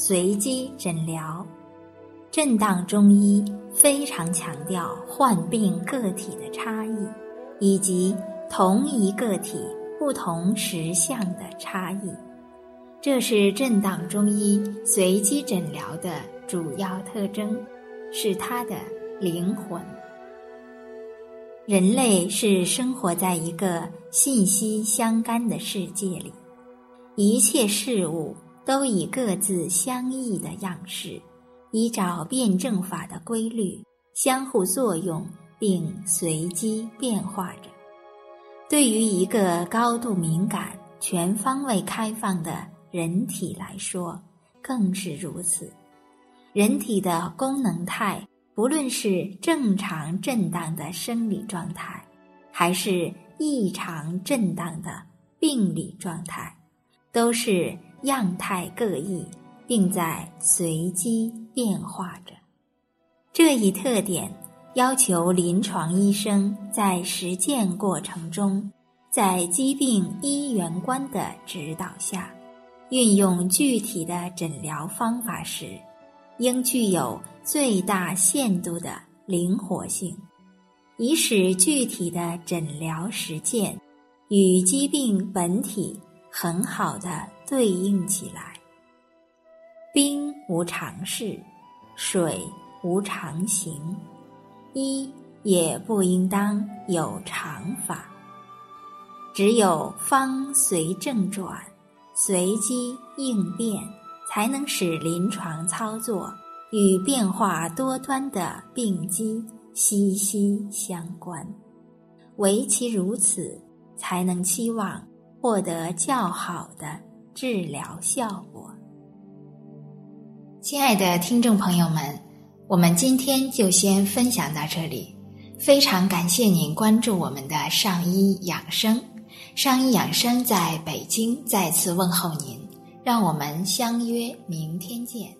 随机诊疗，震荡中医非常强调患病个体的差异，以及同一个体不同实相的差异，这是震荡中医随机诊疗的主要特征，是它的灵魂。人类是生活在一个信息相干的世界里，一切事物。都以各自相异的样式，依照辩证法的规律相互作用，并随机变化着。对于一个高度敏感、全方位开放的人体来说，更是如此。人体的功能态，不论是正常震荡的生理状态，还是异常震荡的病理状态，都是。样态各异，并在随机变化着。这一特点要求临床医生在实践过程中，在疾病医源观的指导下，运用具体的诊疗方法时，应具有最大限度的灵活性，以使具体的诊疗实践与疾病本体很好的。对应起来，兵无常势，水无常形，医也不应当有常法。只有方随正转，随机应变，才能使临床操作与变化多端的病机息息相关。唯其如此，才能期望获得较好的。治疗效果。亲爱的听众朋友们，我们今天就先分享到这里。非常感谢您关注我们的上医养生，上医养生在北京再次问候您，让我们相约明天见。